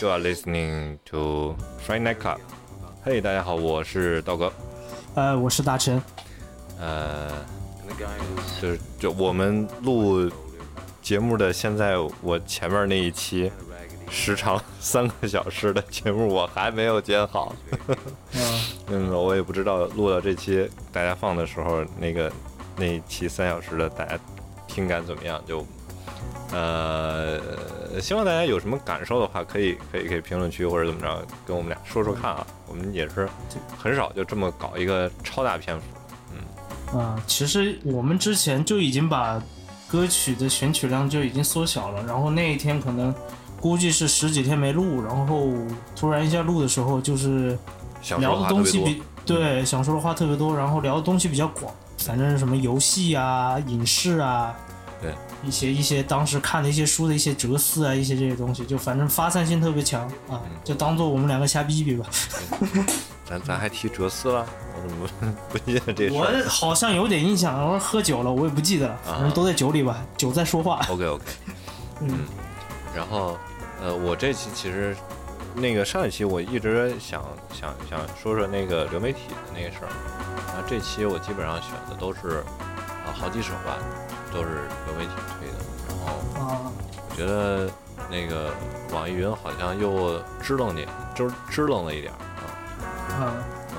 You are listening to Friday Night Club。嘿，大家好，我是道哥。呃，我是大陈。呃，就是就我们录节目的现在，我前面那一期时长 三个小时的节目我还没有剪好。嗯，我也不知道录到这期大家放的时候，那个那一期三小时的大家听感怎么样？就。呃，希望大家有什么感受的话，可以可以可以评论区或者怎么着跟我们俩说说看啊。我们也是很少就这么搞一个超大篇幅，嗯啊，其实我们之前就已经把歌曲的选取量就已经缩小了，然后那一天可能估计是十几天没录，然后突然一下录的时候就是聊的东西比对想说的话特别多，然后聊的东西比较广，反正什么游戏啊、影视啊。对一些一些当时看的一些书的一些哲思啊，一些这些东西，就反正发散性特别强啊，就当做我们两个瞎逼逼吧。咱咱还提哲思了，我怎么不记得这事？我好像有点印象，我喝酒了，我也不记得了，反正都在酒里吧，酒在说话。OK OK，嗯，然后呃，我这期其实那个上一期我一直想想想说说那个流媒体的那个事儿，然后这期我基本上选的都是啊好几首吧。都是流媒体推的，然后我觉得那个网易云好像又支棱点，就是支棱了一点啊。啊嗯，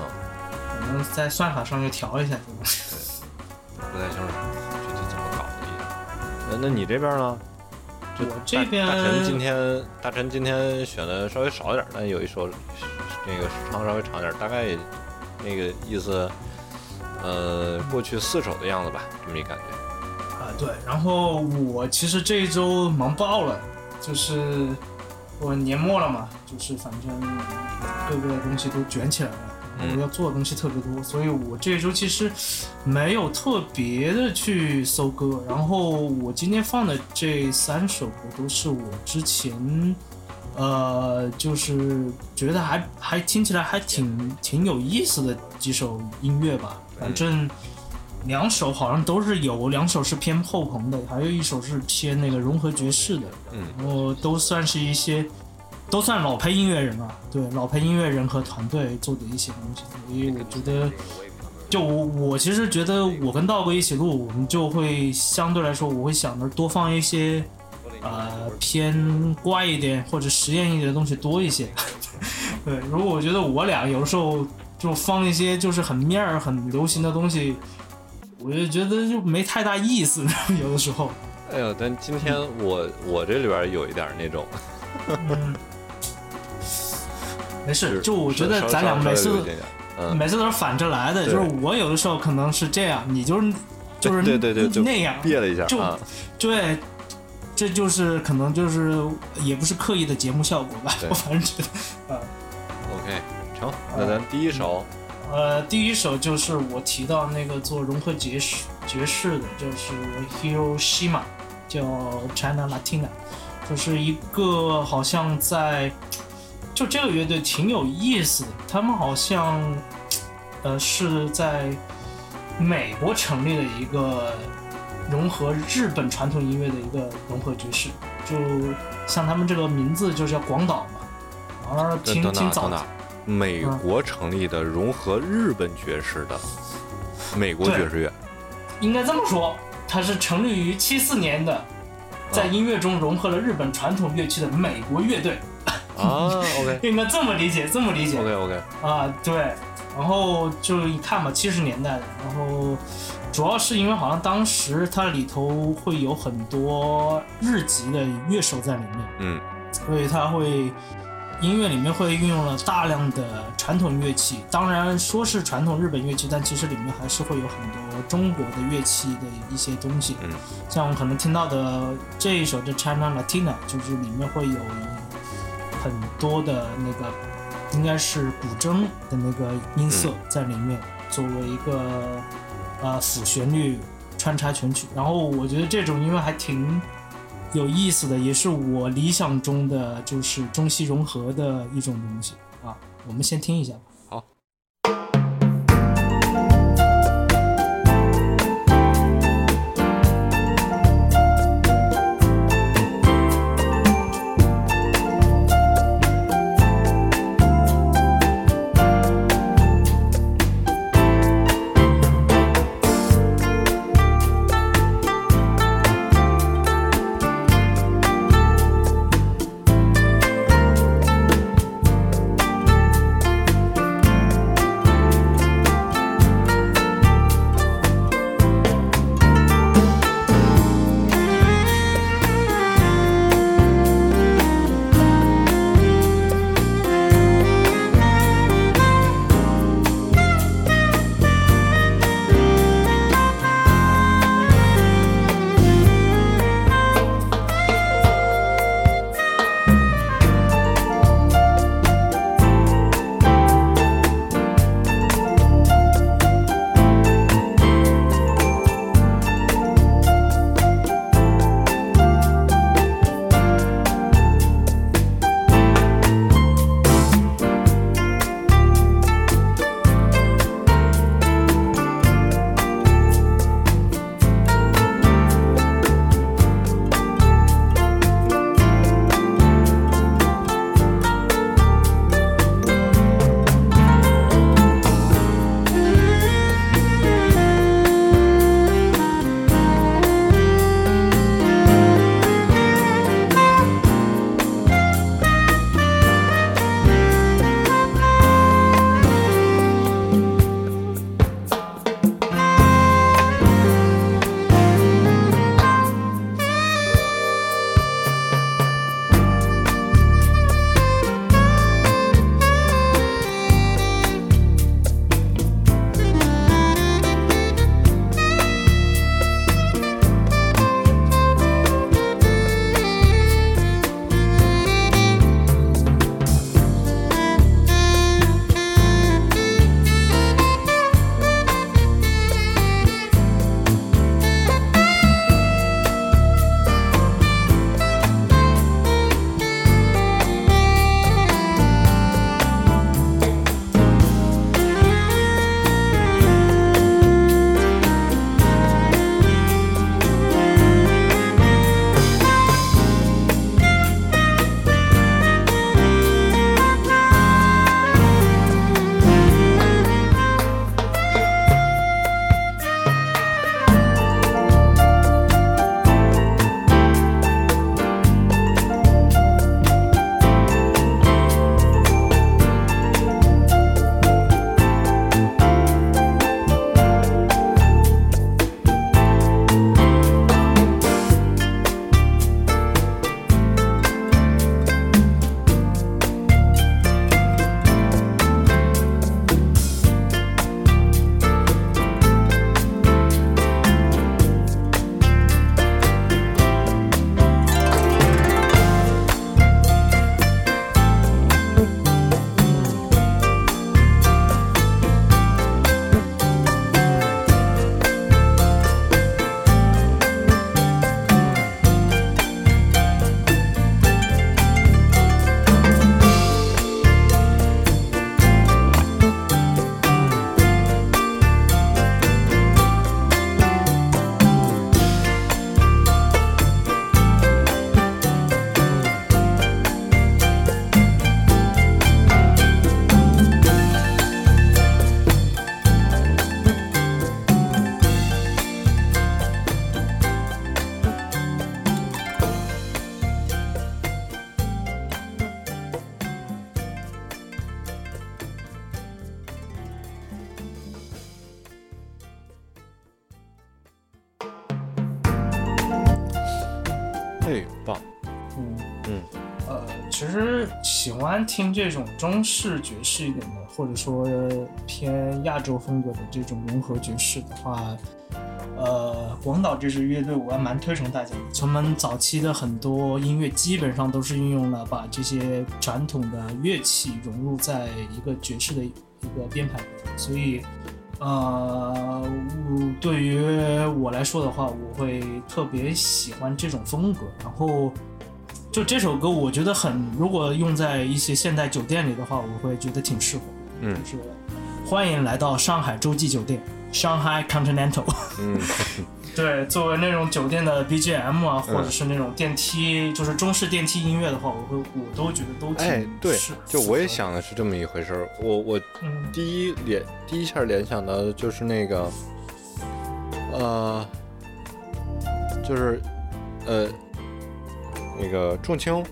可能在算法上又调一下，对，不太清楚具体怎么搞的。那那你这边呢？我这边大陈今天大陈今天选的稍微少一点，但有一首那个时长稍微长点，大概那个意思，呃，过去四首的样子吧，这么一感觉。对，然后我其实这一周忙爆了，就是我年末了嘛，就是反正各个东西都卷起来了，然后要做的东西特别多，所以我这一周其实没有特别的去搜歌。然后我今天放的这三首歌都是我之前，呃，就是觉得还还听起来还挺挺有意思的几首音乐吧，反正。两首好像都是有，两首是偏后朋的，还有一首是偏那个融合爵士的，嗯，然后都算是一些，都算老牌音乐人啊，对，老牌音乐人和团队做的一些东西，所以我觉得，就我我其实觉得我跟道哥一起录，我们就会相对来说，我会想着多放一些，呃，偏怪一点或者实验一点的东西多一些，对，如果我觉得我俩有时候就放一些就是很面儿很流行的东西。我就觉得就没太大意思，有的时候。哎呦，但今天我我这里边有一点那种，没事，就我觉得咱俩每次每次都是反着来的，就是我有的时候可能是这样，你就是就是 对对对那样。憋了一下，就对，这就是可能就是也不是刻意的节目效果吧，我反正觉得啊。OK，成，那咱第一首。呃，第一首就是我提到那个做融合爵士爵士的，就是 Hiroshima，叫 China Latina，就是一个好像在，就这个乐队挺有意思的，他们好像，呃，是在美国成立的一个融合日本传统音乐的一个融合爵士，就像他们这个名字就叫广岛嘛，而挺挺早的。美国成立的融合日本爵士的美国爵士乐，应该这么说，它是成立于七四年的，在音乐中融合了日本传统乐器的美国乐队。啊，OK，应该这么理解，这么理解。OK，OK。啊，对，然后就一看吧，七十年代的，然后主要是因为好像当时它里头会有很多日籍的乐手在里面，嗯，所以它会。音乐里面会运用了大量的传统乐器，当然说是传统日本乐器，但其实里面还是会有很多中国的乐器的一些东西。嗯，像我们可能听到的这一首的 China Latina，就是里面会有很多的那个，应该是古筝的那个音色在里面，作为一个呃辅旋律穿插全曲。然后我觉得这种音乐还挺。有意思的，也是我理想中的，就是中西融合的一种东西啊。我们先听一下吧。听这种中式爵士一点的，或者说偏亚洲风格的这种融合爵士的话，呃，广岛这支乐队我还蛮推崇大家的。他们早期的很多音乐基本上都是运用了把这些传统的乐器融入在一个爵士的一个编排里，所以。呃，对于我来说的话，我会特别喜欢这种风格。然后，就这首歌，我觉得很，如果用在一些现代酒店里的话，我会觉得挺适合。嗯，就是欢迎来到上海洲际酒店，Shanghai Continental。嗯。对，作为那种酒店的 BGM 啊，或者是那种电梯，就是中式电梯音乐的话，我会我都觉得都挺哎，对，就我也想，的是这么一回事儿。我我第一联第一下联想到的就是那个，呃，就是呃那个仲青，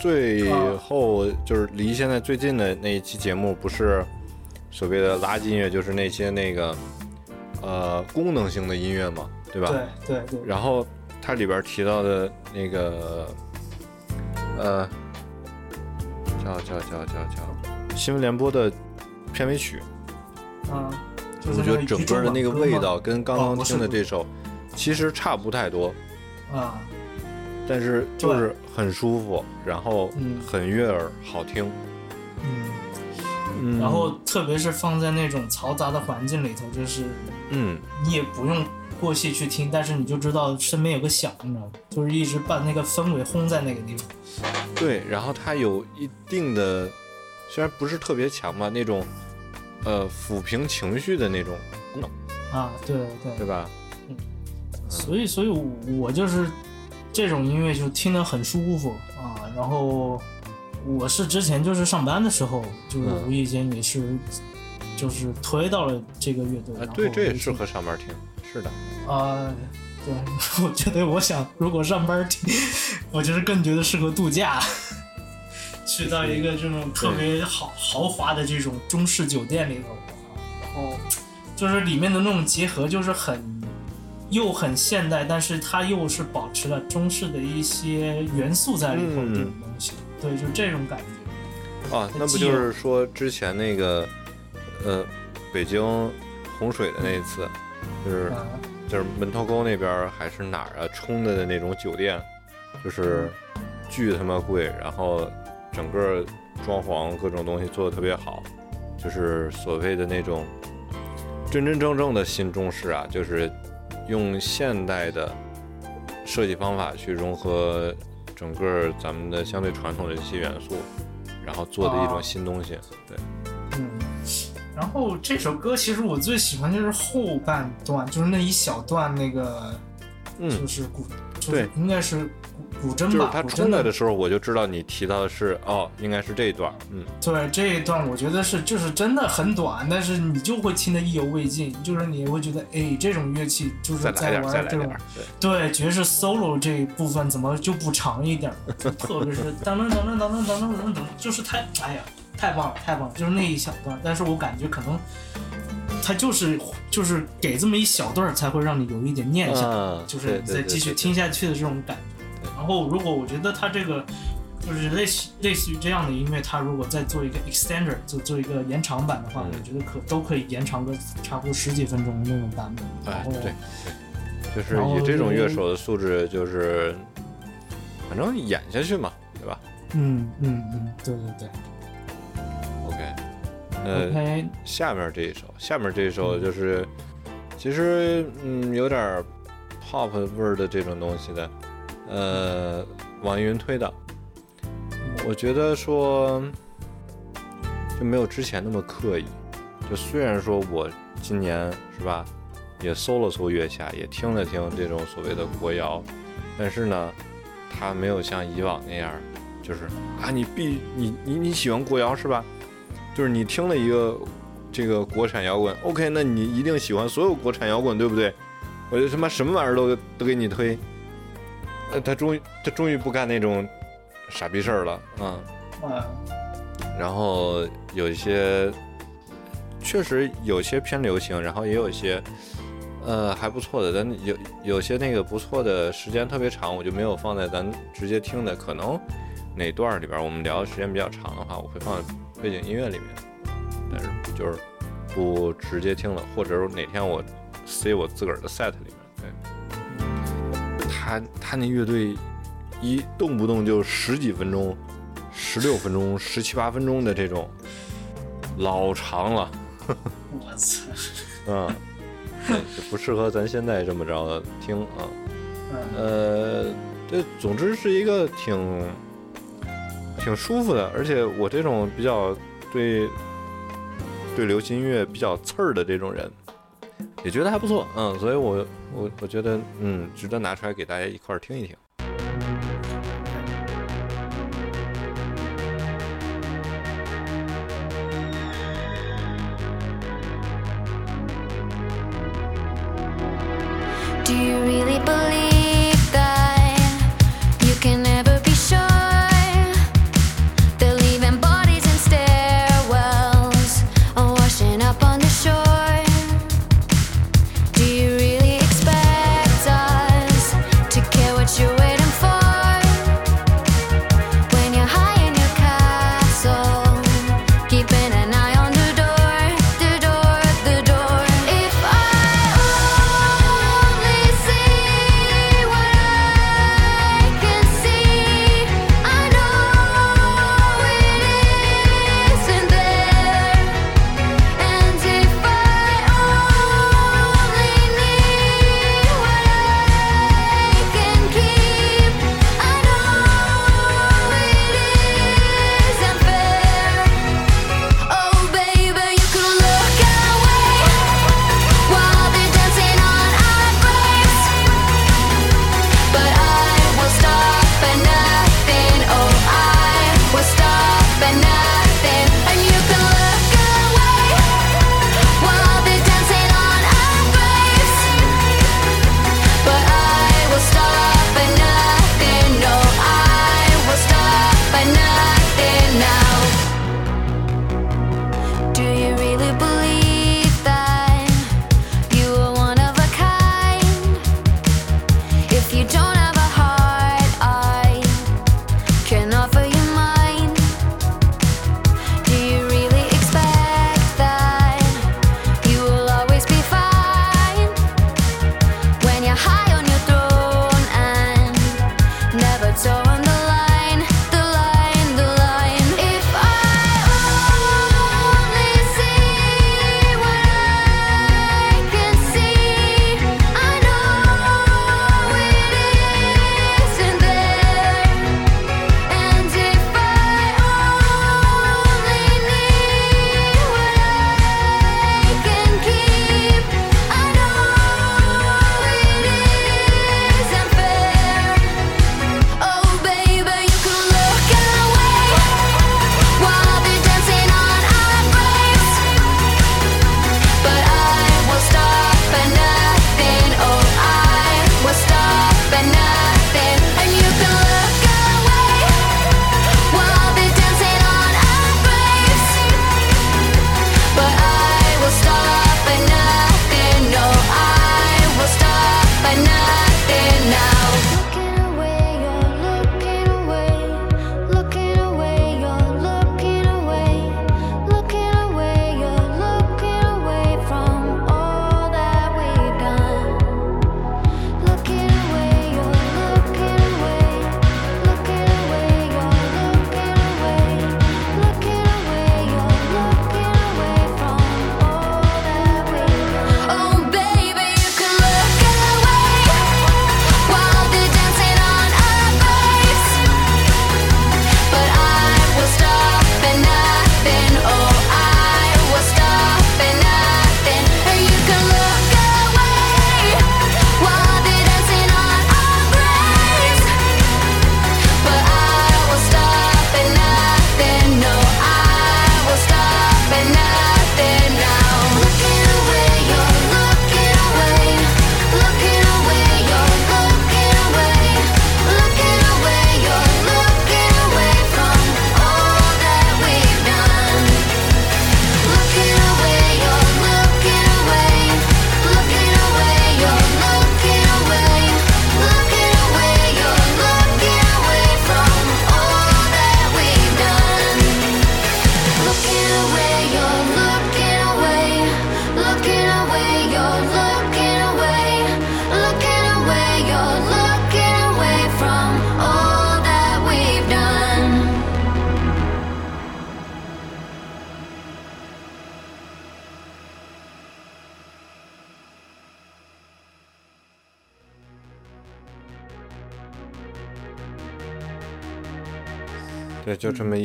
最后就是离现在最近的那一期节目，不是所谓的垃圾音乐，就是那些那个呃功能性的音乐嘛。对吧？对对对。然后它里边提到的那个，呃，叫叫叫叫叫新闻联播的片尾曲。嗯。我觉得整个的那个味道跟刚刚听的这首其实差不太多。啊。但是就是很舒服，然后很悦耳，好听。嗯。然后特别是放在那种嘈杂的环境里头，就是嗯，你也不用。过细去听，但是你就知道身边有个响，你知道吗？就是一直把那个氛围轰在那个地方。对，然后它有一定的，虽然不是特别强吧，那种呃抚平情绪的那种功能。啊，对对，对吧？嗯。所以，所以我就是这种音乐就听得很舒服啊。然后我是之前就是上班的时候，就是无意间也是就是推到了这个乐队。啊，对，这也适合上班听。是的，啊，对，我觉得我想，如果上班听，我就是更觉得适合度假，去到一个这种特别豪豪华的这种中式酒店里头，然后就是里面的那种结合，就是很又很现代，但是它又是保持了中式的一些元素在里头这种东西，对，就这种感觉。啊，那不就是说之前那个呃，北京洪水的那一次？就是就是门头沟那边还是哪儿啊？冲的那种酒店，就是巨他妈贵，然后整个装潢各种东西做的特别好，就是所谓的那种真真正正的新中式啊，就是用现代的设计方法去融合整个咱们的相对传统的这些元素，然后做的一种新东西，对。嗯。然后这首歌其实我最喜欢就是后半段，就是那一小段那个，嗯，就是古，对，应该是古古筝吧。他出来的时候，我就知道你提到的是哦，应该是这一段，嗯，对，这一段我觉得是就是真的很短，但是你就会听得意犹未尽，就是你会觉得哎，这种乐器就是在玩这种，对，爵士 solo 这一部分怎么就不长一点？特别是当当当当当当当当，就是太哎呀。太棒了，太棒了！就是那一小段，但是我感觉可能他就是就是给这么一小段才会让你有一点念想，就是再继续听下去的这种感觉。然后如果我觉得他这个就是类似类似于这样的音乐，他如果再做一个 extender，就做一个延长版的话，我觉得可都可以延长个差不多十几分钟的那种版本。哎，对，就是以这种乐手的素质，就是反正演下去嘛，对吧？嗯嗯嗯，对对对。OK，呃，下面这一首，下面这一首就是，其实嗯有点 pop 味儿的这种东西的，呃，网易云推的，我觉得说就没有之前那么刻意，就虽然说我今年是吧，也搜了搜月下，也听了听这种所谓的国谣，但是呢，它没有像以往那样，就是啊你必你你你喜欢国谣是吧？就是你听了一个这个国产摇滚，OK，那你一定喜欢所有国产摇滚，对不对？我就他妈什么玩意儿都都给你推。呃，他终于他终于不干那种傻逼事儿了啊。然后有一些确实有些偏流行，然后也有一些呃，还不错的，但有有些那个不错的时间特别长，我就没有放在咱直接听的，可能哪段里边我们聊的时间比较长的话，我会放在背景音乐里面，但是就是不直接听了，或者哪天我塞我自个儿的 set 里面。对，他他那乐队一动不动就十几分钟、十六分钟、十七八分钟的这种，老长了。我操！嗯。就不适合咱现在这么着听啊，呃，这总之是一个挺挺舒服的，而且我这种比较对对流行音乐比较刺儿的这种人，也觉得还不错，嗯，所以我我我觉得嗯，值得拿出来给大家一块儿听一听。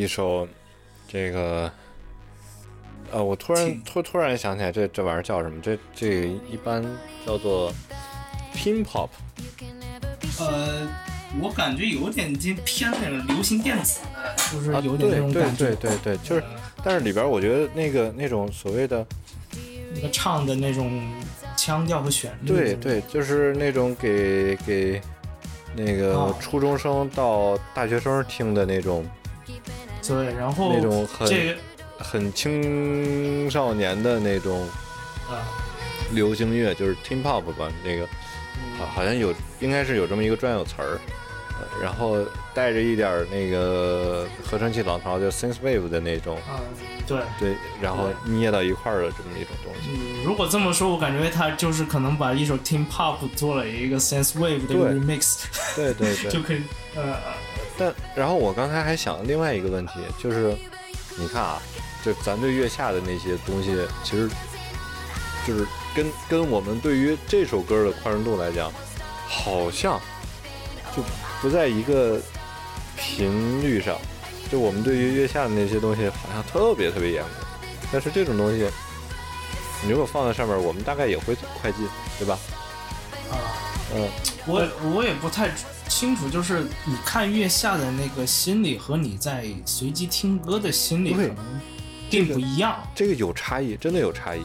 一首，这个，呃，我突然突突然想起来这这玩意儿叫什么？这这一般叫做 teen pop，呃，我感觉有点已经偏那个流行电子的，就是啊，有点那对对种感觉。对对对，就是，但是里边我觉得那个那种所谓的，那个唱的那种腔调和旋律。对对，就是那种给给那个哦初中生到大学生听的那种对，然后那种很这个很青少年的那种啊，流行乐，就是 teen pop 吧，那个好好像有应该是有这么一个专有词儿，呃然后带着一点儿那个合成器浪潮，就 synth wave 的那种，啊，对。对，然后捏到一块儿的这么一种东西。嗯，如果这么说，我感觉他就是可能把一首 Teen Pop 做了一个 Sense Wave 的一个对 remix，对对对 就。可以呃，但然后我刚才还想另外一个问题，就是你看啊，就咱对月下的那些东西，其实就是跟跟我们对于这首歌的宽容度来讲，好像就不在一个频率上。就我们对于月下的那些东西，好像特别特别严格，但是这种东西，你如果放在上面，我们大概也会快进，对吧？啊，嗯，我我也不太清楚，就是你看月下的那个心理和你在随机听歌的心理可能并不一样，这个有差异，真的有差异。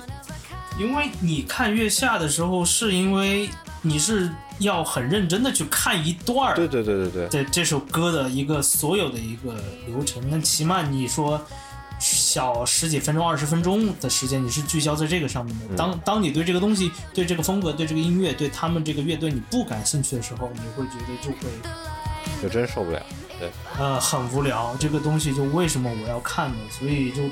因为你看月下的时候，是因为你是要很认真的去看一段儿对对对对对。这这首歌的一个所有的一个流程，那起码你说小十几分钟、二十分钟的时间，你是聚焦在这个上面的。嗯当当你对这个东西、对这个风格、对这个音乐、对他们这个乐队你不感兴趣的时候，你会觉得就会就真受不了。对呃很无聊，这个东西就为什么我要看呢？所以就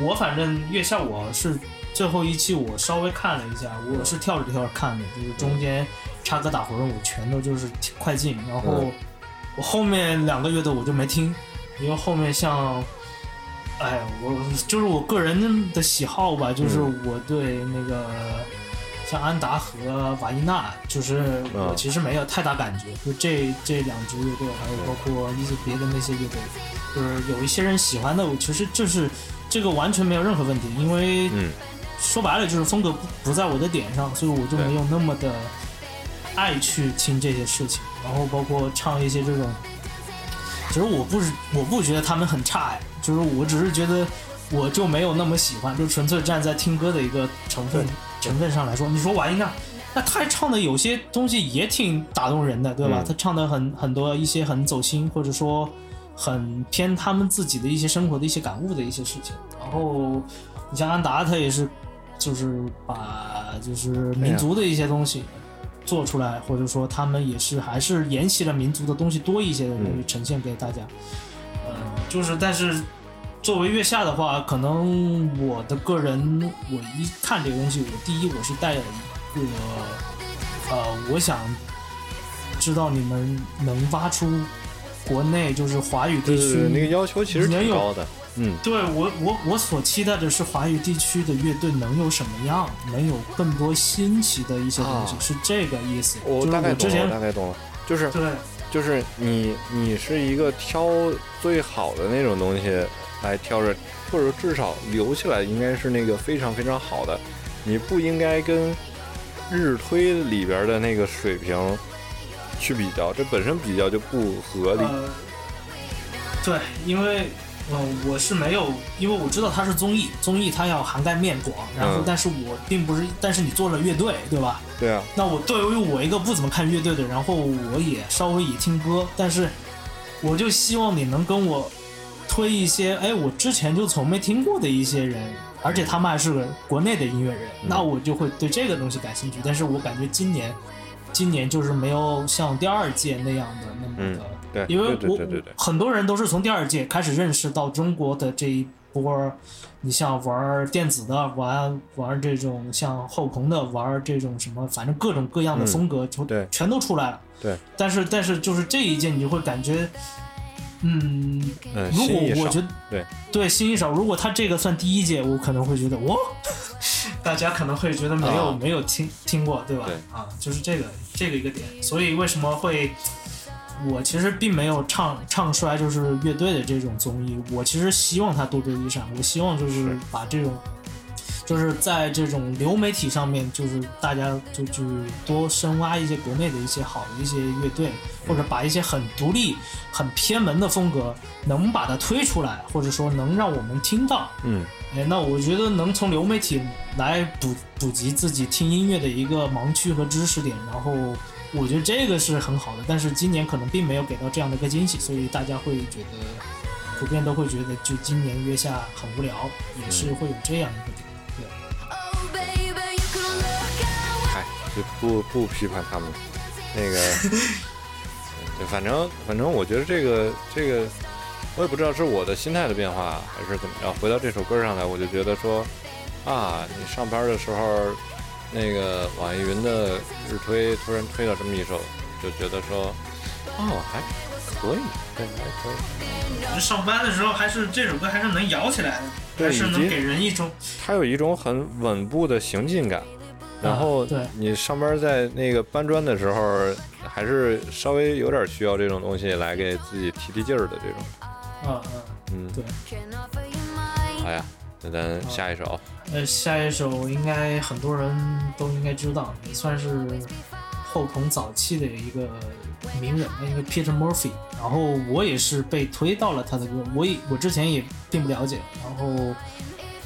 我反正月下我是最后一期我稍微看了一下，我是跳着跳着看的，就是中间插歌打魂我全都就是快进，然后嗯我后面两个月的我就没听，因为后面像。哎，我就是我个人的喜好吧，就是嗯。我对那个像安达和瓦伊娜，就是我嗯。其实没有太大感觉。就这这两支乐队，还有包括一些别的那些乐队，就是有一些人喜欢的，我其实就是这个完全没有任何问题，因为嗯，说白了就是风格不不在我的点上，所以我就没有那么的爱去听这些事情，然后包括唱一些这种，其实我不是我不觉得他们很差哎，就是我只是觉得我就没有那么喜欢，就纯粹站在听歌的一个成分成分上来说，你说玩一下，那他唱的有些东西也挺打动人的，对吧？嗯他唱的很很多一些很走心，或者说很偏他们自己的一些生活的一些感悟的一些事情。然后你像安达，他也是就是把就是民族的一些东西做出来，或者说他们也是还是沿袭了民族的东西多一些的东西嗯呈现给大家。嗯，就是但是作为月下的话，可能我的个人，我一看这个东西，我第一我是带了一个呃，我想知道你们能挖出国内就是华语地区那个要求其实挺高的。嗯，对我我我所期待的是华语地区的乐队能有什么样，能有更多新奇的一些东西，啊是这个意思。我大概懂了，大概懂了，就是对就是你你是一个挑最好的那种东西来挑着，或者至少留下来应该是那个非常非常好的，你不应该跟日推里边的那个水平去比较，这本身比较就不合理。呃，对，因为嗯、呃我是没有，因为我知道它是综艺，综艺它要涵盖面广，然后嗯但是我并不是，但是你做了乐队，对吧？对啊，那我对于我一个不怎么看乐队的，然后我也稍微也听歌，但是我就希望你能跟我推一些，哎，我之前就从没听过的一些人，而且他们还是个国内的音乐人，嗯那我就会对这个东西感兴趣。但是我感觉今年，今年就是没有像第二届那样的那么的，对，因为我很多人都是从第二届开始认识到中国的这一波，你像玩电子的，玩玩这种像后朋的，玩这种什么，反正各种各样的嗯风格就全都出来了。对，但是但是就是这一届你就会感觉，嗯，嗯，如果我觉得对。对新一少，如果他这个算第一届，我可能会觉得哇，大家可能会觉得没有、啊。没有听听过，对吧？对。啊，就是这个这个一个点，所以为什么会我其实并没有唱唱衰就是乐队的这种综艺，我其实希望他多多益善，我希望就是是。把这种。就是在这种流媒体上面，就是大家就去多深挖一些国内的一些好的一些乐队，或者把一些很独立、很偏门的风格，能把它推出来，或者说能让我们听到。嗯哎，那我觉得能从流媒体来补补及自己听音乐的一个盲区和知识点，然后我觉得这个是很好的。但是今年可能并没有给到这样的一个惊喜，所以大家会觉得普遍都会觉得，就今年月下很无聊，也是会有这样一个就不不批判他们，那个，就反正反正我觉得这个这个，我也不知道是我的心态的变化还是怎么着。回到这首歌上来，我就觉得说，啊，你上班的时候，那个网易云的日推突然推了这么一首，就觉得说，哦，还可以，对，还可以。上班的时候还是这首歌还是能摇起来的，还是能给人一种它有一种很稳步的行进感。然后对你上班在那个搬砖的时候，还是稍微有点需要这种东西来给自己提提劲儿的这种。啊啊。嗯，对.好呀，那咱下一首。呃，下一首应该很多人都应该知道，也算是后朋早期的一个名人，那个 Peter Murphy。然后我也是被推到了他的歌，我也我之前也并不了解，然后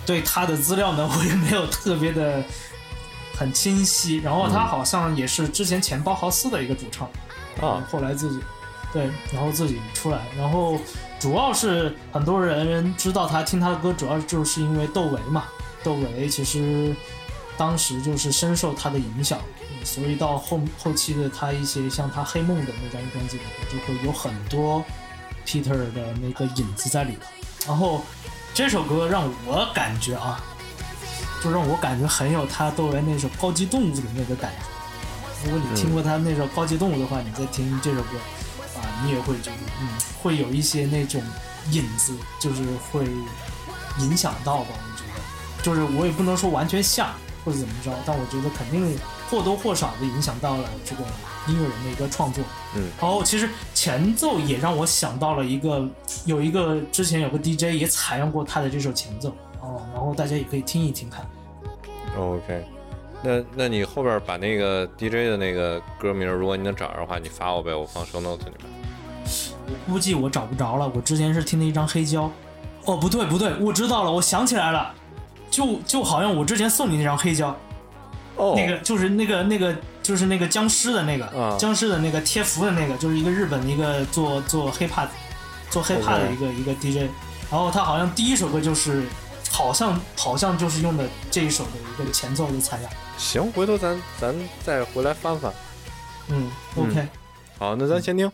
对他的资料呢，我也没有特别的很清晰。然后他好像也是之前前包豪斯的一个主唱，啊，后来自己对，然后自己出来，然后主要是很多人知道他听他的歌，主要就是因为窦唯嘛。窦唯其实当时就是深受他的影响，嗯所以到后后期的他一些像他《黑梦》的那张专辑里面，就会有很多 Peter 的那个影子在里头。然后这首歌让我感觉啊，就让我感觉很有他作为那首《高级动物》的那个感觉。如果你听过他那首《高级动物》的话，你再听这首歌，啊，你也会觉得，嗯，会有一些那种影子，就是会影响到吧。我觉得，就是我也不能说完全像或者怎么着，但我觉得肯定或多或少的影响到了这个音乐人的一个创作。嗯，然后其实前奏也让我想到了一个，有一个之前有个 DJ 也采用过他的这首前奏哦，然后大家也可以听一听看。OK，那那你后边把那个 DJ 的那个歌名，如果你能找着的话，你发我呗，我放 show note 里面。我估计我找不着了。我之前是听的一张黑胶，哦，不对不对，我知道了，我想起来了，就就好像我之前送你那张黑胶，哦那个就是那个那个就是那个僵尸的那个、啊僵尸的那个贴符的那个，就是一个日本的一个做做 hiphop 做 hiphop 的一个一个 DJ，然后他好像第一首歌就是好像好像就是用的这一首的一个前奏的采样，行，回头咱咱再回来翻翻。嗯，OK，、好，那咱先听。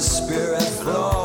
spirit flow.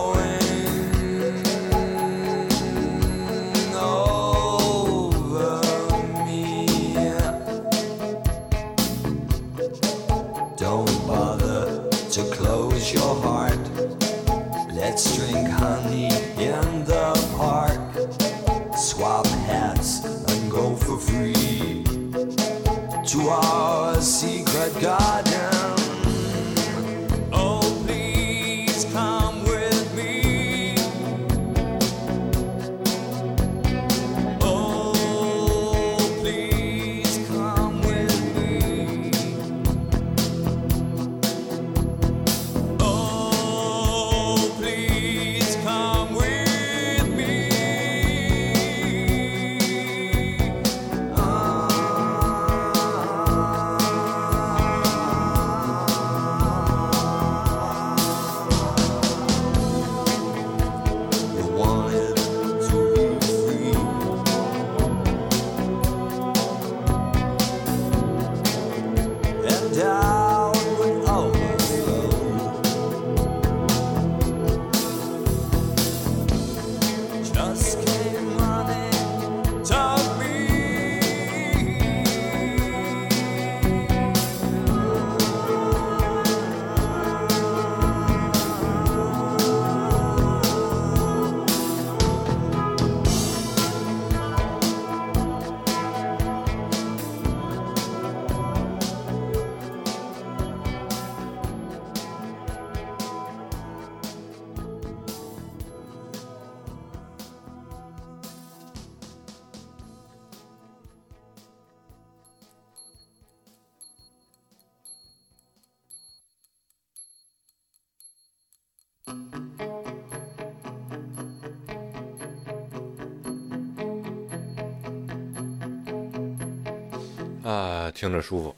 听着舒服，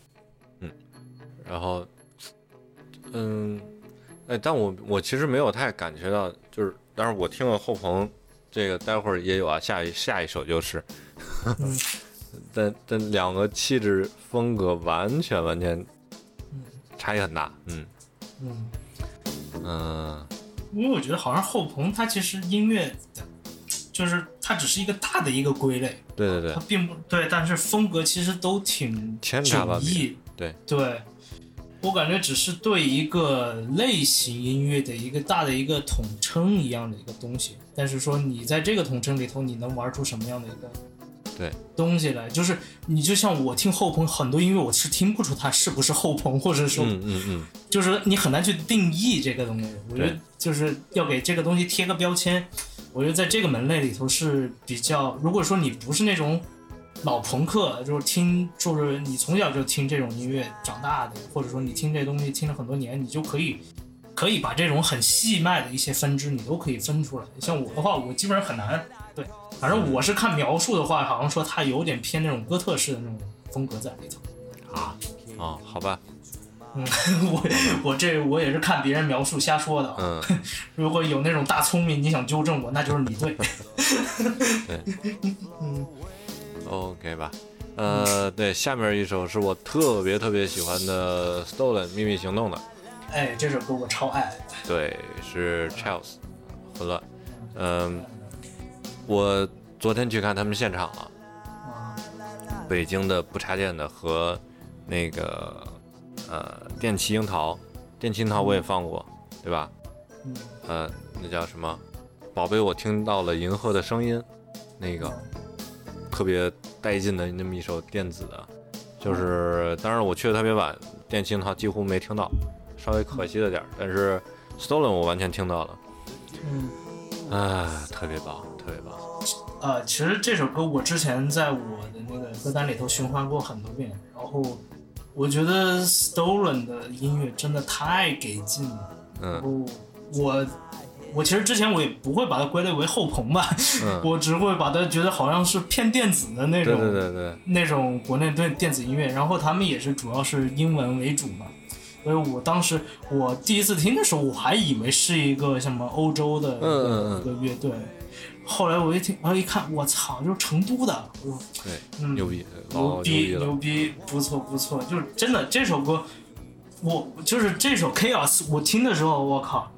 嗯，然后，嗯，哎，但我我其实没有太感觉到，就是，但是我听了后朋这个，待会儿也有啊，下一下一首就是，嗯。但但两个气质风格完全完全差异很大，嗯嗯，嗯。因为我觉得好像后朋他其实音乐，就是他只是一个大的一个归类，对对对它，并不对，但是风格其实都挺迥异。对对，我感觉只是对一个类型音乐的一个大的一个统称一样的一个东西，但是说你在这个统称里头，你能玩出什么样的一个对东西来？就是你就像我听后朋很多音乐，我是听不出它是不是后朋，或者说嗯嗯嗯，就是你很难去定义这个东西。我觉得就是要给这个东西贴个标签。我觉得在这个门类里头是比较，如果说你不是那种老朋克，就是听，就是你从小就听这种音乐长大的，或者说你听这东西听了很多年，你就可以可以把这种很细脉的一些分支，你都可以分出来。像我的话，我基本上很难。对，反正我是看描述的话，好像说它有点偏那种哥特式的那种风格在里头。啊哦，好吧，嗯，我我这我也是看别人描述瞎说的啊。嗯，如果有那种大聪明，你想纠正我，那就是你对。对，嗯 OK 吧。呃，对，下面一首是我特别特别喜欢的《Stolen 秘密行动》的，哎，这首歌我超爱。对，是 Charles 混乱。嗯，我昨天去看他们现场了，啊，北京的不插电的和那个呃电气樱桃，电气樱桃我也放过，对吧？嗯。呃，那叫什么？宝贝，我听到了银河的声音，那个特别带劲的那么一首电子的，就是当然我去的特别晚，电气樱桃几乎没听到，稍微可惜了点儿。但是 Stolen 我完全听到了，嗯，啊，特别棒，特别棒。呃，其实这首歌我之前在我的那个歌单里头循环过很多遍，然后我觉得 Stolen 的音乐真的太给劲了。然嗯后我我其实之前我也不会把它归类为后朋吧，嗯，我只会把它觉得好像是偏电子的那种，对对对，那种国内对电子音乐，然后他们也是主要是英文为主嘛。所以我当时我第一次听的时候，我还以为是一个什么欧洲的一个,、嗯嗯嗯一个乐队，后来我一听，然后一看，我操，就是成都的，我对，嗯，牛逼，牛逼牛逼，不错不错，就是真的这首歌，我就是这首 Chaos，我听的时候，我靠，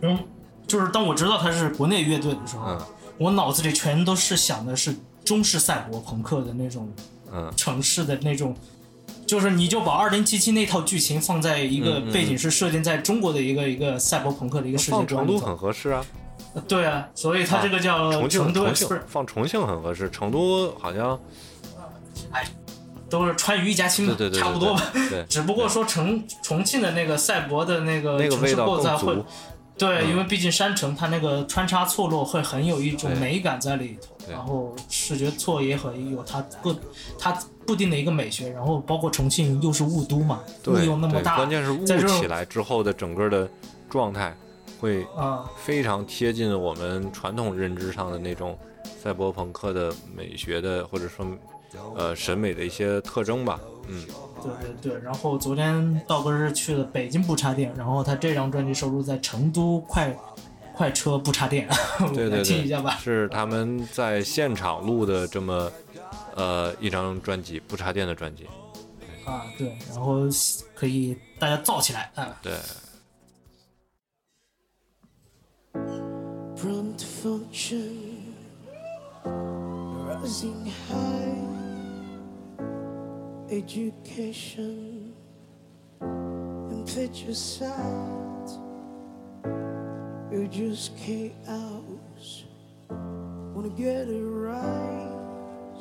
嗯，就是当我知道它是国内乐队的时候，嗯。我脑子里全都是想的是中式赛博朋克的那种嗯。城市的那种。就是你就把二零七七那套剧情放在一个背景是设定在中国的一个一个赛博朋克的一个世界放成都很合适啊，对啊，所以它这个叫重庆成都重庆放重庆很合适，成都好像哎都是川渝一家亲嘛，对对对对差不多吧。对，只不过说重重庆的那个赛博的那个城市构造会，，对，嗯。因为毕竟山城它那个穿插错落会很有一种美感在里头，然后视觉错也很有它各它固定的一个美学，然后包括重庆又是雾都嘛，雾又那么大，关键是雾起来之后的整个的状态会啊、非常贴近我们传统认知上的那种赛博朋克的美学的或者说呃审美的一些特征吧。嗯，对对对。然后昨天道哥是去了北京不插电，然后他这张专辑收录在成都快快车不插电，对对对听一下吧。是他们在现场录的这么呃一张专辑，不插电的专辑。啊，对，然后可以大家造起来啊。对，prompt function rising high. Education and sight. You're just chaos. Wanna get it right.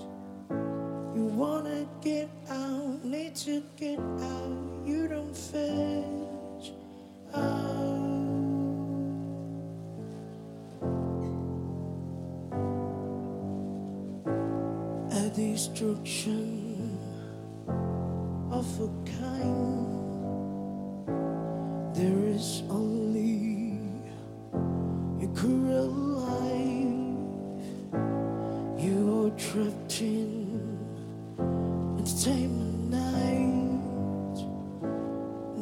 You wanna get out need to get out. You don't fetch out destruction of a kind. There is only a cruel life. You're trapped in entertainment night.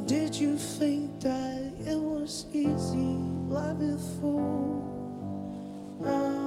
Did you think that it was easy life before? Ah.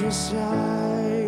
countryside.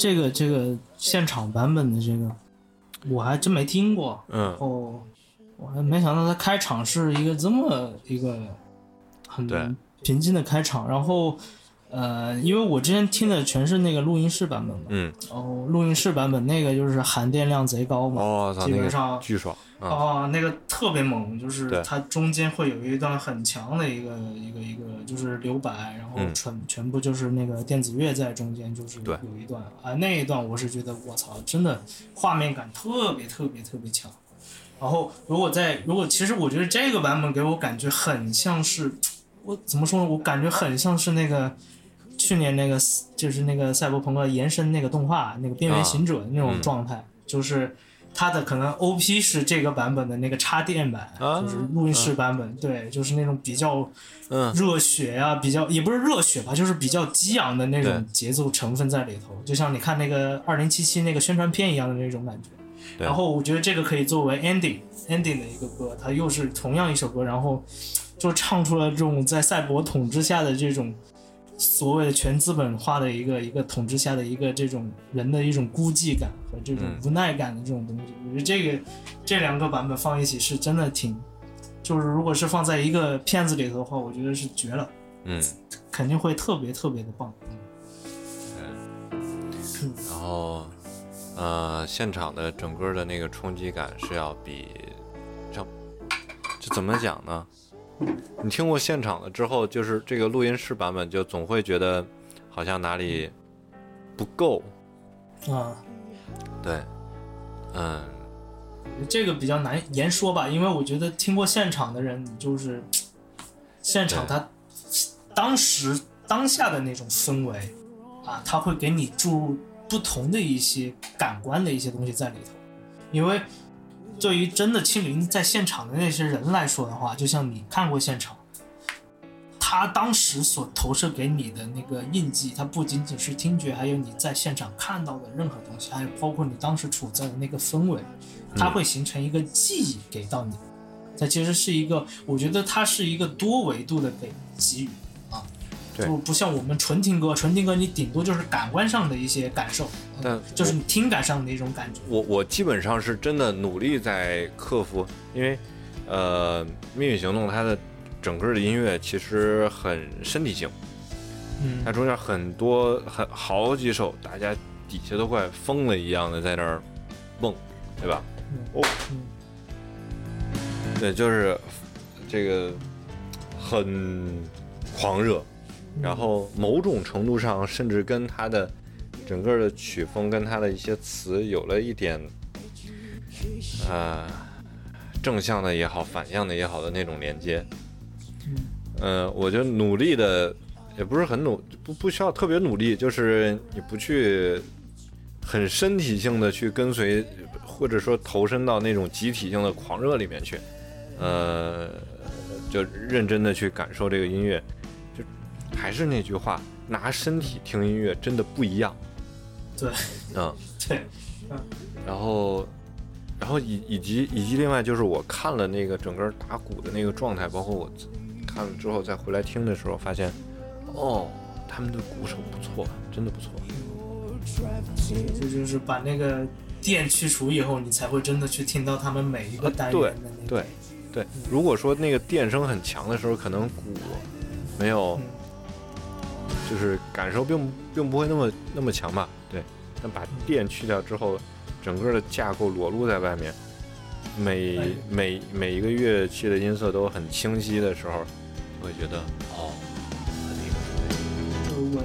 这个这个现场版本的这个，我还真没听过。嗯哦我还没想到他开场是一个这么一个很平静的开场。然后呃，因为我之前听的全是那个录音室版本嘛，嗯，然后录音室版本那个就是含电量贼高嘛，哦，操，基那个本上巨爽啊！哦，那个特别猛，就是它中间会有一段很强的一个一个一个，就是留白，然后嗯。全、全部就是那个电子乐在中间，就是有一段。啊，那一段我是觉得我操，真的画面感特别特别特别强。然后如果在如果其实我觉得这个版本给我感觉很像是，我怎么说呢？我感觉很像是那个去年那个就是那个赛博朋克延伸那个动画那个边缘行者那种嗯状态，就是它的可能 OP 是这个版本的那个插电版，啊。就是录音室版本，对，就是那种比较嗯。热血啊，比较也不是热血吧，就是比较激昂的那种节奏成分在里头，就像你看那个二零七七那个宣传片一样的那种感觉。然后我觉得这个可以作为 ending ending 的一个歌，它又是同样一首歌，然后就唱出了这种在赛博统治下的这种所谓的全资本化的一个一个统治下的一个这种人的一种孤寂感和这种嗯无奈感的这种东西。我觉得这个这两个版本放一起是真的挺，就是如果是放在一个片子里头的话，我觉得是绝了，嗯，肯定会特别特别的棒。嗯然后呃，现场的整个的那个冲击感是要比这这怎么讲呢？你听过现场了之后，就是这个录音室版本，就总会觉得好像哪里不够。啊、对，嗯，这个比较难言说吧，因为我觉得听过现场的人，你就是现场他当时当下的那种氛围啊，他会给你注入不同的一些感官的一些东西在里头。因为对于真的亲临在现场的那些人来说的话，就像你看过现场，他当时所投射给你的那个印记，它不仅仅是听觉，还有你在现场看到的任何东西，还有包括你当时处在的那个氛围，它会形成一个记忆给到你。它其实是一个，我觉得它是一个多维度的给给予就不像我们纯听歌，纯听歌你顶多就是感官上的一些感受，嗯但就是你听感上的一种感觉。我我基本上是真的努力在克服，因为呃，《命运行动》它的整个的音乐其实很身体性，嗯。它中间很多很好几首，大家底下都快疯了一样的在那儿蹦，对吧？嗯哦，嗯。对，就是这个很狂热，然后某种程度上甚至跟他的整个的曲风跟他的一些词有了一点，呃，正向的也好，反向的也好的那种连接。嗯呃，我就努力的，也不是很努，不不需要特别努力，就是你不去很身体性的去跟随，或者说投身到那种集体性的狂热里面去，呃，就认真的去感受这个音乐。就还是那句话，拿身体听音乐真的不一样。对，嗯，对，嗯然后，然后以以及以及另外就是我看了那个整个打鼓的那个状态，包括我看了之后再回来听的时候，发现，哦，他们的鼓手不错，真的不错。这就是把那个电去除以后，你才会真的去听到他们每一个啊单元的那个。对对，如果说那个电声很强的时候，可能鼓没有，嗯就是感受并并不会那么那么强吧。对，但把电去掉之后，整个的架构裸露在外面，每哎每每一个乐器的音色都很清晰的时候，就会觉得哦，很厉害。呃我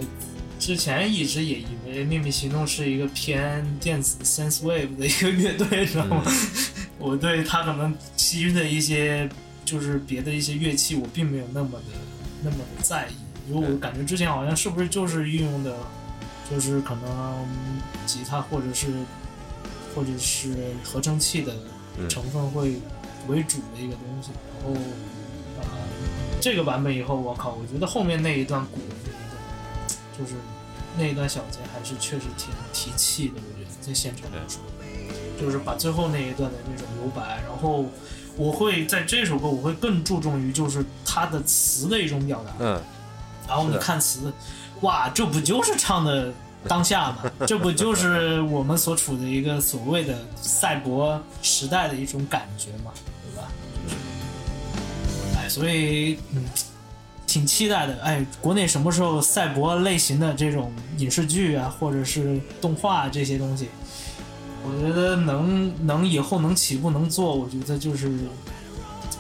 之前一直也以为秘密行动是一个偏电子 sense wave 的一个乐队，你知道吗？我对他可能其余的一些就是别的一些乐器，我并没有那么的那么的在意，因为我感觉之前好像是不是就是运用的，就是可能吉他或者是或者是合成器的嗯。成分会为主的一个东西，然后呃这个版本以后，我靠，我觉得后面那一段鼓的那一段，就是那一段小节还是确实挺提气的，我觉得在现场来说，就是把最后那一段的那种留白，然后我会在这首歌我会更注重于就是它的词的一种表达，嗯，然后你看词，哇，这不就是唱的当下吗？这不就是我们所处的一个所谓的赛博时代的一种感觉嘛，对吧？就是，哎，所以嗯，挺期待的。哎，国内什么时候赛博类型的这种影视剧啊，或者是动画这些东西，我觉得能能以后能起步能做，我觉得就是。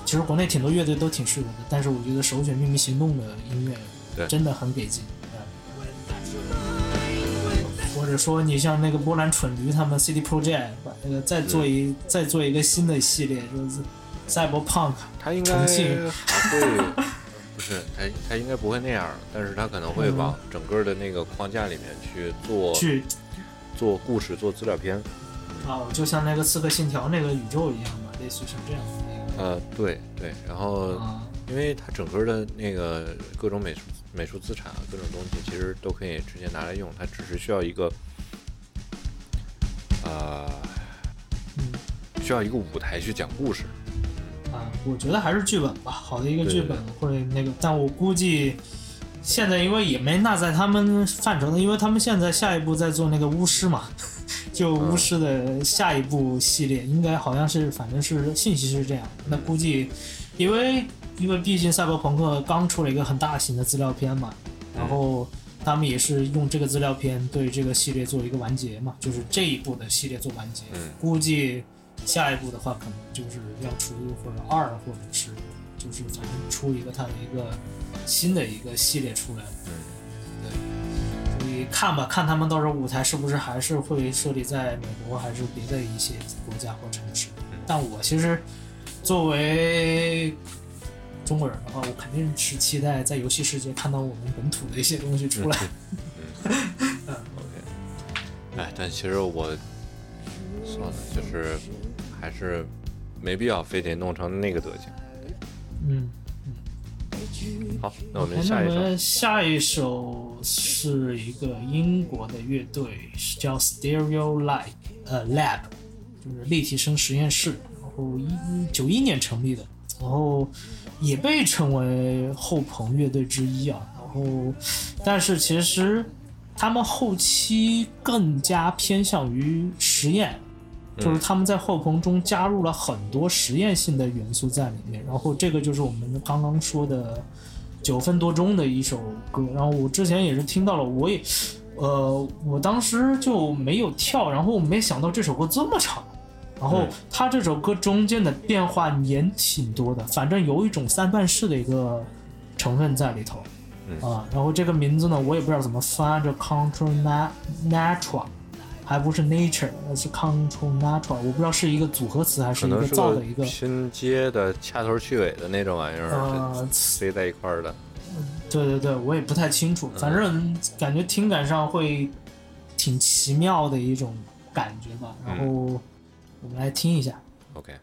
其实国内挺多乐队都挺适合的，但是我觉得首选《秘密行动》的音乐对。真的很给劲。或者说你像那个波兰蠢驴他们 CD Project 把那个再做一、嗯。再做一个新的系列，就是赛博 punk，他应该还会，不是他他应该不会那样，但是他可能会嗯。往整个的那个框架里面去做去。做故事、做资料片。啊，就像那个《刺客信条》那个宇宙一样嘛，类似于像这样的那呃，对对，然后啊，因为它整个的那个各种美术美术资产啊，各种东西其实都可以直接拿来用，它只是需要一个，呃，嗯需要一个舞台去讲故事。啊，我觉得还是剧本吧，好的一个剧本会那个，但我估计现在因为也没纳在他们范畴的，因为他们现在下一步在做那个巫师嘛，就巫师的下一部系列，应该好像是反正是信息是这样。那估计，因为因为毕竟赛博朋克刚出了一个很大型的资料片嘛，然后他们也是用这个资料片对这个系列做一个完结嘛，就是这一部的系列做完结。嗯估计下一步的话，可能就是要出或者二，或者是就是反正出一个它的一个新的一个系列出来。嗯，对，所以看吧，看他们到时候舞台是不是还是会设立在美国，还是别的一些国家或城市。但我其实作为中国人的话，我肯定是期待在游戏世界看到我们本土的一些东西出来。嗯 OK，哎，但其实我算了，就是还是没必要非得弄成那个德行。嗯。好，那我们下一首下一首是一个英国的乐队，是叫 Stereo Lab，呃，Lab，就是立体声实验室，然后一九一年成立的，然后也被称为后朋乐队之一啊。然后，但是其实他们后期更加偏向于实验，就是他们在后朋中加入了很多实验性的元素在里面，然后这个就是我们刚刚说的九分多钟的一首歌，然后我之前也是听到了，我也，呃，我当时就没有跳，然后我没想到这首歌这么长，然后他这首歌中间的变化也挺多的，反正有一种三段式的一个成分在里头，嗯啊，然后这个名字呢，我也不知道怎么翻，这 Control Na- Natural。还不是 nature，而是 control natural，我不知道是一个组合词还是一个造的一个拼接的掐头去尾的那种玩意儿，呃塞在一块儿的。对对对，我也不太清楚，反正感觉听感上会挺奇妙的一种感觉吧。然后我们来听一下。OK，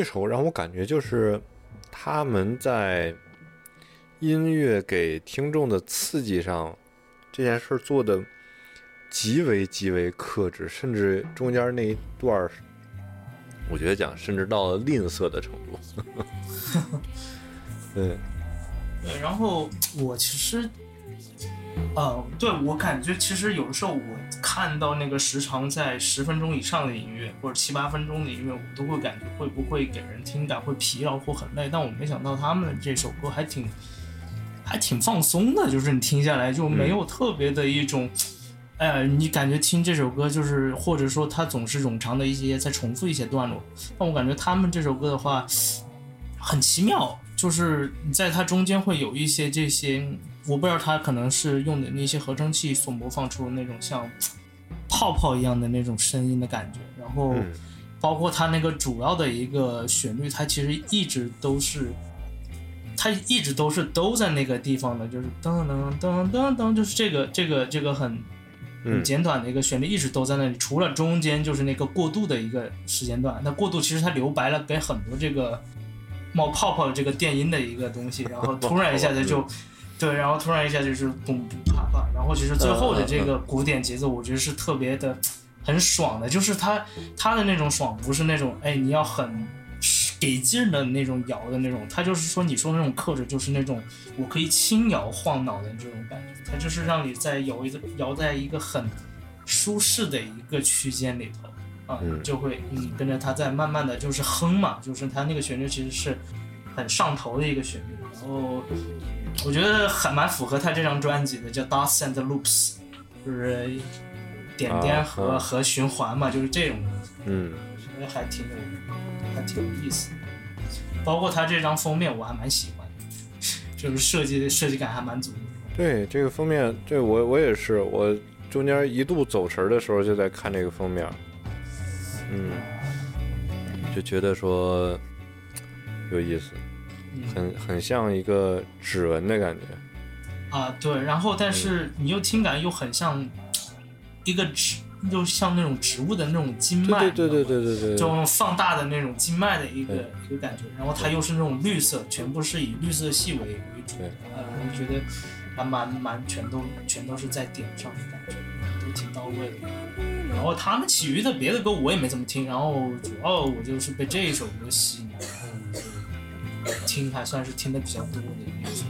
这这首让我感觉就是他们在音乐给听众的刺激上这件事做的极为极为克制，甚至中间那一段儿，我觉得讲甚至到了吝啬的程度。对，对，然后我其实，呃，对我感觉其实有的时候我看到那个时长在十分钟以上的音乐或者七八分钟的音乐，我都会感觉会不会给人听感会疲劳或很累。但我没想到他们这首歌还挺还挺放松的，就是你听下来就没有特别的一种。哎呀，你感觉听这首歌就是，或者说它总是冗长的一些，在重复一些段落。但我感觉他们这首歌的话，很奇妙，就是你在它中间会有一些这些，我不知道它可能是用的那些合成器所模仿出的那种像泡泡一样的那种声音的感觉，然后嗯包括它那个主要的一个旋律，它其实一直都是。它一直都是都在那个地方的，就是噔噔噔噔噔，就是这个这个这个很很嗯简短的一个旋律，一直都在那里。除了中间就是那个过渡的一个时间段，那过渡其实它留白了给很多这个冒泡泡的这个电音的一个东西，然后突然一下子就，对，然后突然一下就是嘣嘣啪啪，然后其实最后的这个古典节奏，我觉得是特别的很爽的，就是它它的那种爽不是那种哎你要很给劲儿的那种摇的那种，它就是说你说那种克制，就是那种我可以轻摇晃脑的这种感觉，它就是让你在摇一个摇在一个很舒适的一个区间里头啊，嗯。就会你跟着它在慢慢的就是哼嘛，就是它那个旋律其实是很上头的一个旋律，然后我觉得还蛮符合他这张专辑的，叫 Dots and Loops，就是点点啊和、嗯和循环嘛，就是这种东西。嗯觉得还挺有，还挺有意思的。包括他这张封面，我还蛮喜欢的，就是设计设计感还蛮足的。对这个封面，对我我也是，我中间一度走神儿的时候就在看这个封面，嗯，就觉得说有意思，嗯很很像一个指纹的感觉，啊，对，然后但是你又听感又很像一个植，又像那种植物的那种经脉，对对对对对对。对，这种放大的那种经脉的一个一个感觉。然后它又是那种绿色，全部是以绿色系为为主对，呃，我觉得还蛮蛮全都全都是在点上的感觉，都挺到位的。然后他们其余的别的歌我也没怎么听，然后主要我就是被这一首歌吸引，听还算是听的比较多的一首，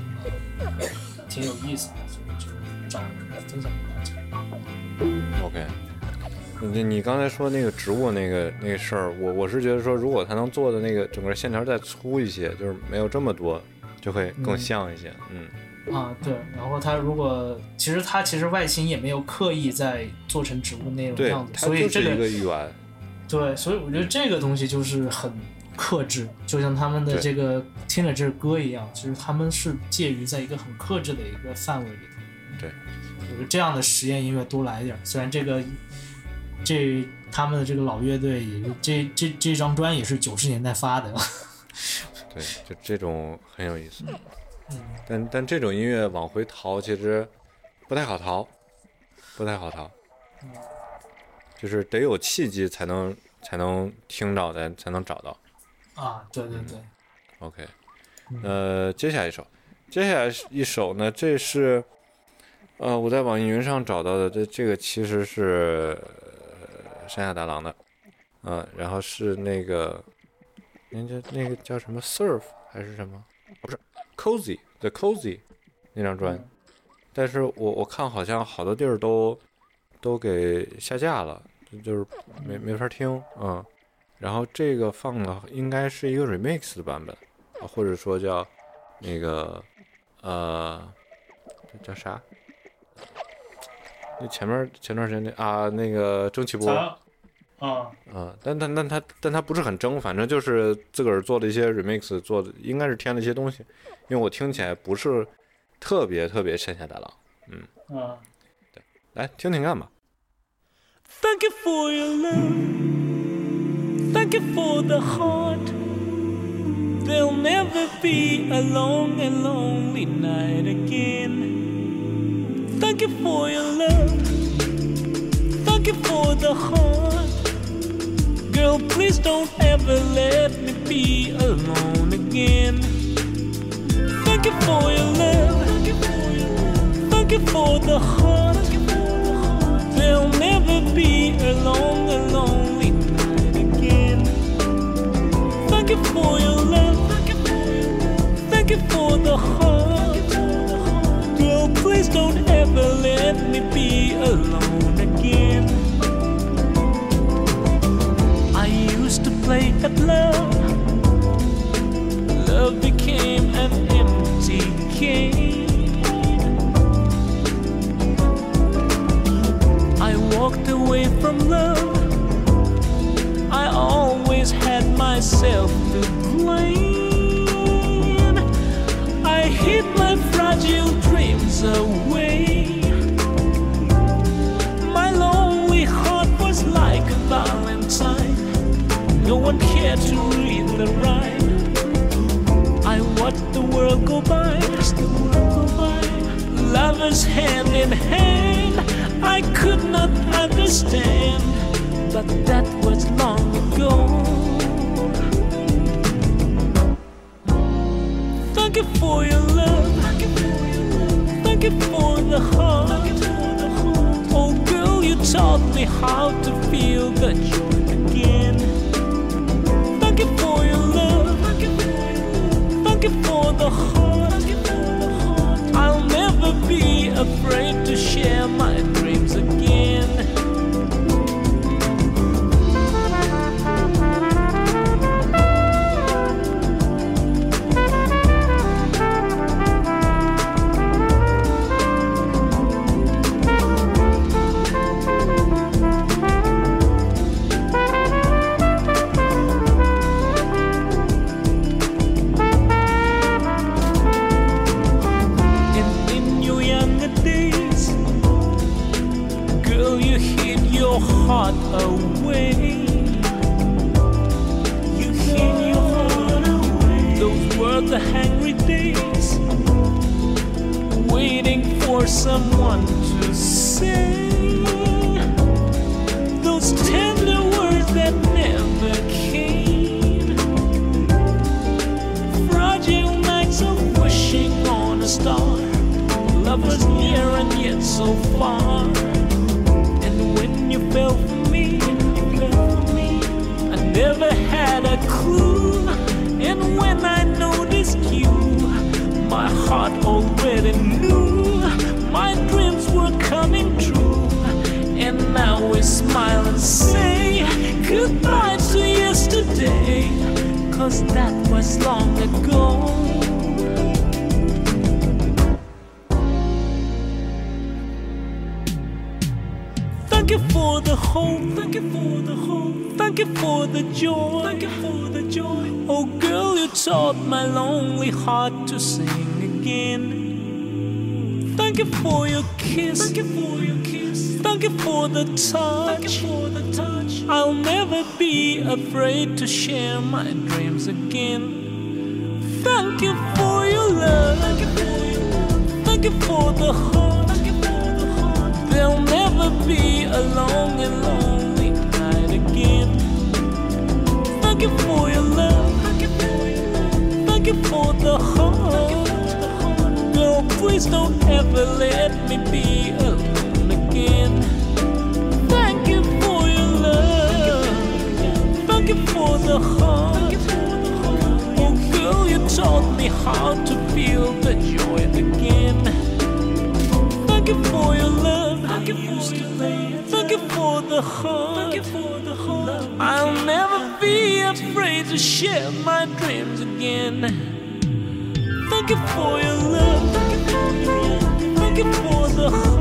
呃挺有意思的，所以就找来分享给大家。OK，你你刚才说那个植物那个那个事儿，我我是觉得说，如果他能做的那个整个线条再粗一些，就是没有这么多，就会更嗯像一些。嗯啊，对，然后它如果其实它其实外形也没有刻意在做成植物那种样子，，它所以这就是一个个圆。对，所以我觉得这个东西就是很克制，就像他们的这个听着这个歌一样，其实他们是介于在一个很克制的一个范围里头。对，我觉得这样的实验音乐多来一点儿，虽然这个这他们的这个老乐队也是这这这张专也是九十年代发的，对，就这种很有意思。嗯但但这种音乐往回逃，其实不太好逃，不太好淘，就是得有契机才能才能听到的，才能找到。啊，对对对，OK，嗯呃，接下来一首，接下来一首呢，这是呃我在网易云上找到的，这这个其实是、呃、山下达郎的，嗯、然后是那个人家那个叫什么 Surf 还是什么？哦不是 Cozy The Cozy 那张专，但是我我看好像好多地儿都都给下架了，就就是没没法听，嗯。然后这个放的应该是一个 remix 的版本，啊或者说叫那个呃叫啥？那前面前段时间那啊那个蒸汽波，他啊啊，但但但他但他不是很蒸，反正就是自个儿做的一些 remix，做的应该是添了一些东西，因为我听起来不是特别特别山下达郎，啊。对来听听看吧。Thank you for your love. Thank you for the heart. There'll never be a long and lonely night again. Thank you for your love. Thank you for the heart. Girl, please don't ever let me be alone again. Thank you for your love. Thank you for the heart. There'll never be a long for your love. Thank you for the heart. Girl, please don't ever let me be alone again. I used to play at love. Love became an empty game. I walked away from love. Myself to blame. I hid my fragile dreams away. My lonely heart was like a valentine. No one cared to read the rhyme. I watched the world go by. The world go by. Lovers hand in hand. I could not understand, but that was long ago. Thank you for your love. Thank you for the heart. Oh, girl, you taught me how to feel the joy again. Thank you for your love. Thank you for the heart. I'll never be afraid to share my your heart away. You hid your heart away. Those were the hungry days, waiting for someone to say those tender words that never came fragile nights of wishing on a star. Lovers near and yet so far. Fell for me, you fell for me. I never had a clue. And when I noticed you, my heart already knew my dreams were coming true. And now we smile and say goodbye to yesterday. Cause that was long ago. The hope. Thank you for the hope. Thank you for the joy. Thank you for the joy. Oh, girl, you taught my lonely heart to sing again. Thank you for your kiss. Thank you for your kiss. Thank you for the touch. Thank you for the touch. I'll never be afraid to share my dreams again. Thank you for your love. Thank you for your love. Thank you for the heart. There'll never be a long and lonely night again. Thank you for your love. Thank you for the heart. Girl, please don't ever let me be alone again. Thank you for your love. Thank you for the heart. Oh, girl, you taught me how to feel the joy again. Thank you for your love. Looking for you, for the heart. I'll never be afraid to share my dreams again. Thank you for your love, Thank you for the heart.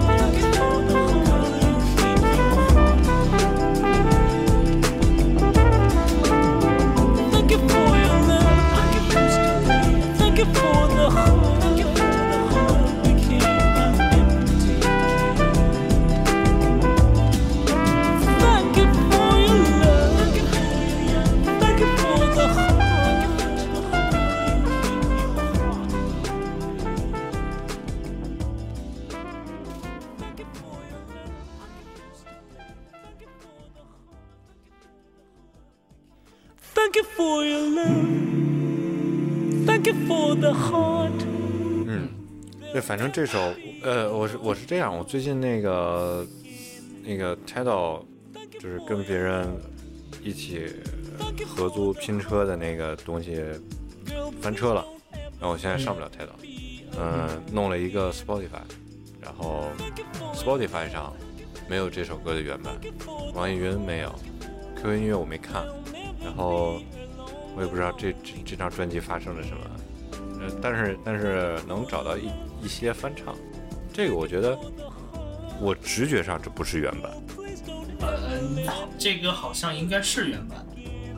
Love. Thank you for the heart. 对，反正这首，呃，我是我是这样，我最近那个那个 Tidal 就是跟别人一起合租拼车的那个东西翻车了，然后我现在上不了 Tidal，嗯、弄了一个 Spotify，然后 Spotify 上没有这首歌的原版，网易云没有，QQ 音乐我没看，然后我也不知道这这这张专辑发生了什么。呃，但是但是能找到一一些翻唱，这个我觉得我直觉上这不是原版嗯，这个好像应该是原版。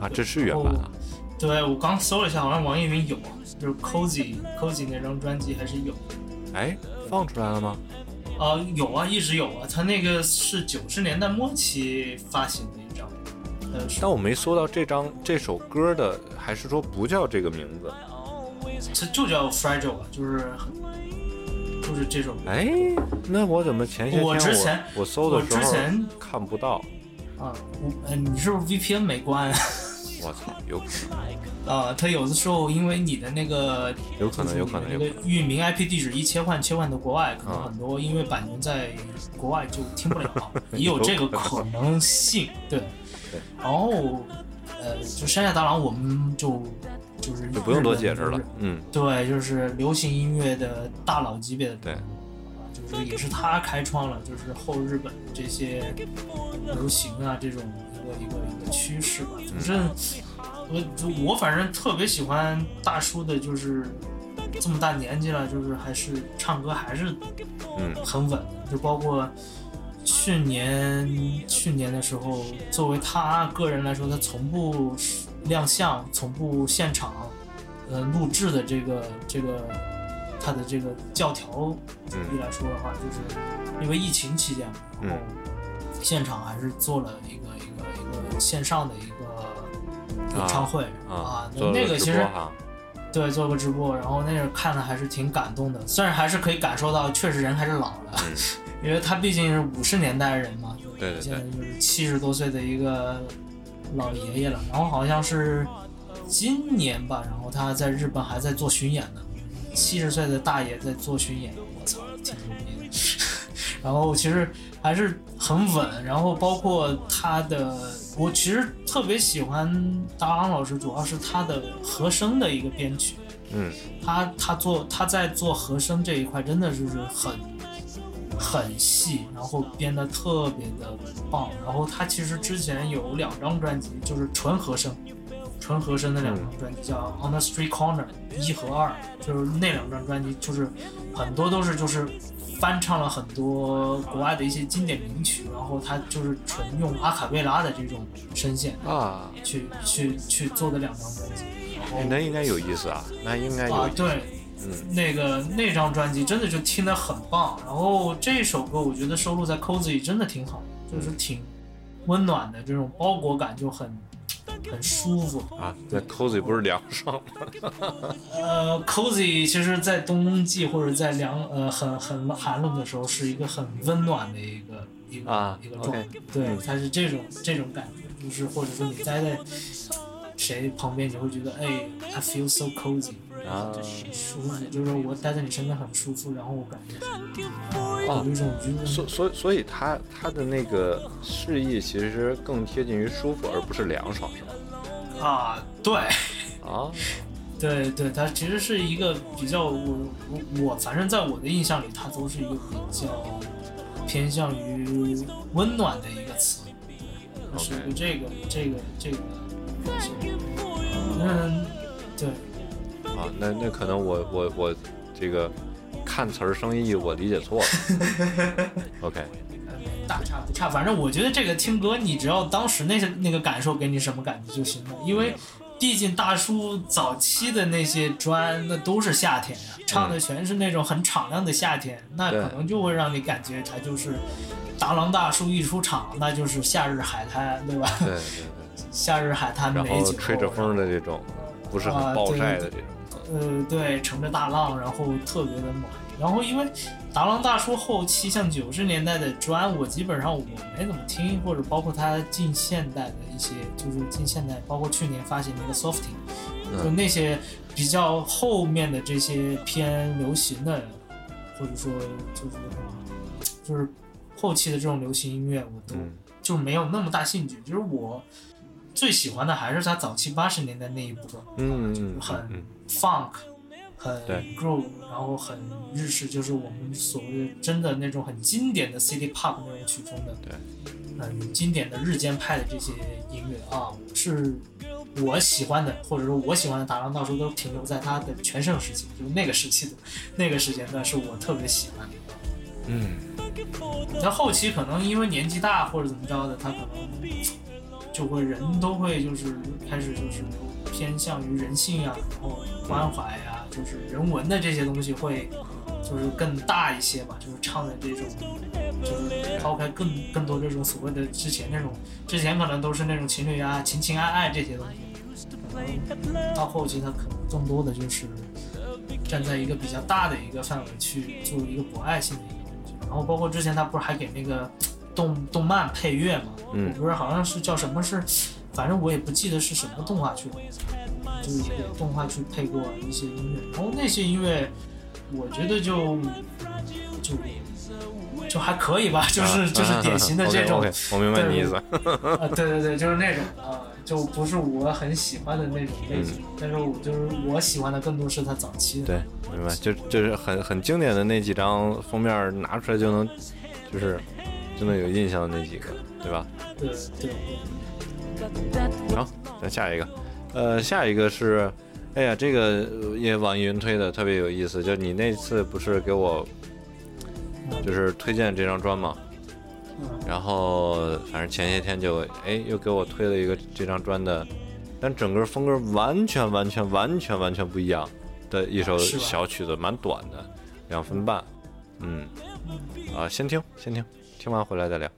啊，这是原版啊，对我刚搜了一下，好像网易云有，就是 Cozy Cozy 那张专辑还是有。哎，放出来了吗？啊、有啊，一直有啊。他那个是九十年代末期发行的但我没搜到这张这首歌的，还是说不叫这个名字？它就叫 Fragile 吧，就是很就是这首歌哎，那我怎么前些天我之前我搜的时候我之前看不到？啊。我呃，你是不是 VPN 没关 我操，有可能，啊？它有的时候因为你的那个有可能，有可能，那个有。域名 IP 地址一切换切换到国外，可能啊很多因为版权在国外就听不了，也有这个可能性。对，然后呃，就山下达郎，我们就就是就不用多解释了。嗯，对，就是流行音乐的大佬级别的，对，就是也是他开创了就是后日本这些流行啊这种一个一个一个趋势吧。反正我就我反正特别喜欢大叔的，就是这么大年纪了，就是还是唱歌还是嗯很稳，就包括去年去年的时候，作为他个人来说，他从不亮相，从不现场呃录制的这个这个他的这个教条主义来说的话，就是因为疫情期间嘛，然后现场还是做了一个一个一个线上的一个演唱会啊，那个其实对，做个直播，然后那个看的还是挺感动的，虽然还是可以感受到，确实人还是老了，因为他毕竟是五十年代人嘛，嗯对对现在就是七十多岁的一个老爷爷了，然后好像是今年吧，然后他在日本还在做巡演呢，七十岁的大爷在做巡演，我操，挺牛逼的。然后其实还是很稳，然后包括他的，我其实特别喜欢达郎老师，主要是他的和声的一个编曲，嗯。他他做他在做和声这一块真的就是很很细，然后编的特别的棒。然后他其实之前有两张专辑，就是纯和声，纯和声的两张专辑叫《On the Street Corner》一和二，就是那两张专辑就是很多都是就是翻唱了很多国外的一些经典名曲，然后他就是纯用阿卡贝拉的这种声线啊，去去去做的两张专辑。然后哎，那应该有意思啊，那应该有意，思。啊对，嗯那个那张专辑真的就听得很棒。然后这首歌我觉得收录在 Cozy 里真的挺好，就是挺温暖的，这种包裹感就很很舒服。啊，在 cozy 不是凉爽吗？呃，Cozy 其实，在冬季或者在凉呃很很寒冷的时候，是一个很温暖的一个一个、啊一个状态。对嗯，它是这种这种感觉，就是或者说你待在谁旁边，你会觉得哎，I feel so cozy，啊舒服，就是我待在你身边很舒服，然后我感觉哦有一种就是所所以所以他他的那个释义其实更贴近于舒服，而不是凉爽，是吗？啊，对。啊，对对，它其实是一个比较我我我反正在我的印象里，它都是一个比较偏向于温暖的一个词，对，是一个这个这个这个东西。嗯，对，啊，那那可能我我我这个看词儿生意我理解错了。OK，呃大差不差，反正我觉得这个听歌，你只要当时那些那个感受给你什么感觉就行了，因为毕竟大叔早期的那些专，那都是夏天呀、唱的全是那种很敞亮的夏天，那可能就会让你感觉他就是达郎大叔一出场，那就是夏日海滩，对吧？对对对，夏日海滩然后吹着风的这种，不是很暴晒的这种。呃，对，乘着大浪，然后特别的暖。然后因为达浪大叔后期像九十年代的专，我基本上我没怎么听，或者包括他近现代的一些，就是近现代，包括去年发行那个 Softing，、就那些比较后面的这些偏流行的，或者说就是就是后期的这种流行音乐，我都嗯就没有那么大兴趣。就是我最喜欢的还是他早期八十年代那一部分。嗯嗯很嗯 funk，很 groove，然后很日式，就是我们所谓的真的那种很经典的 city pop 那种曲风的，对，很经典的日间派的这些音乐啊，是我喜欢的，或者说我喜欢的达郎大叔都停留在他的全盛时期，就是那个时期的那个时间段是我特别喜欢的。嗯。在后期可能因为年纪大或者怎么着的，他可能就会人都会就是开始就是偏向于人性啊、然后关怀呀、就是人文的这些东西会就是更大一些吧，就是唱的这种就是抛开更更多这种所谓的之前那种之前可能都是那种情侣啊情情爱爱这些东西，可能到后期他可能更多的就是站在一个比较大的一个范围去做一个博爱性的一个东西。然后包括之前他不是还给那个动动漫配乐嘛？嗯不是好像是叫什么是，反正我也不记得是什么动画去了，就是也给动画去配过一些音乐。然后那些音乐，我觉得就就就还可以吧，就是 就是典型的这种我明白你意思。啊，对对对，就是那种啊，就不是我很喜欢的那种类型。但是我就是我喜欢的更多是他早期的。对，明白，就就是很很经典的那几张封面拿出来就能，就是就能有印象的那几个，对吧？对对。对，好，再下一个，呃，下一个是，哎呀，这个也网易云推的特别有意思，就你那次不是给我就是推荐这张专吗？嗯。然后反正前些天就哎又给我推了一个这张专的，但整个风格完全完全完全完全不一样的一首小曲子，蛮短的，两分半，嗯，啊，先听先听，听完回来再聊。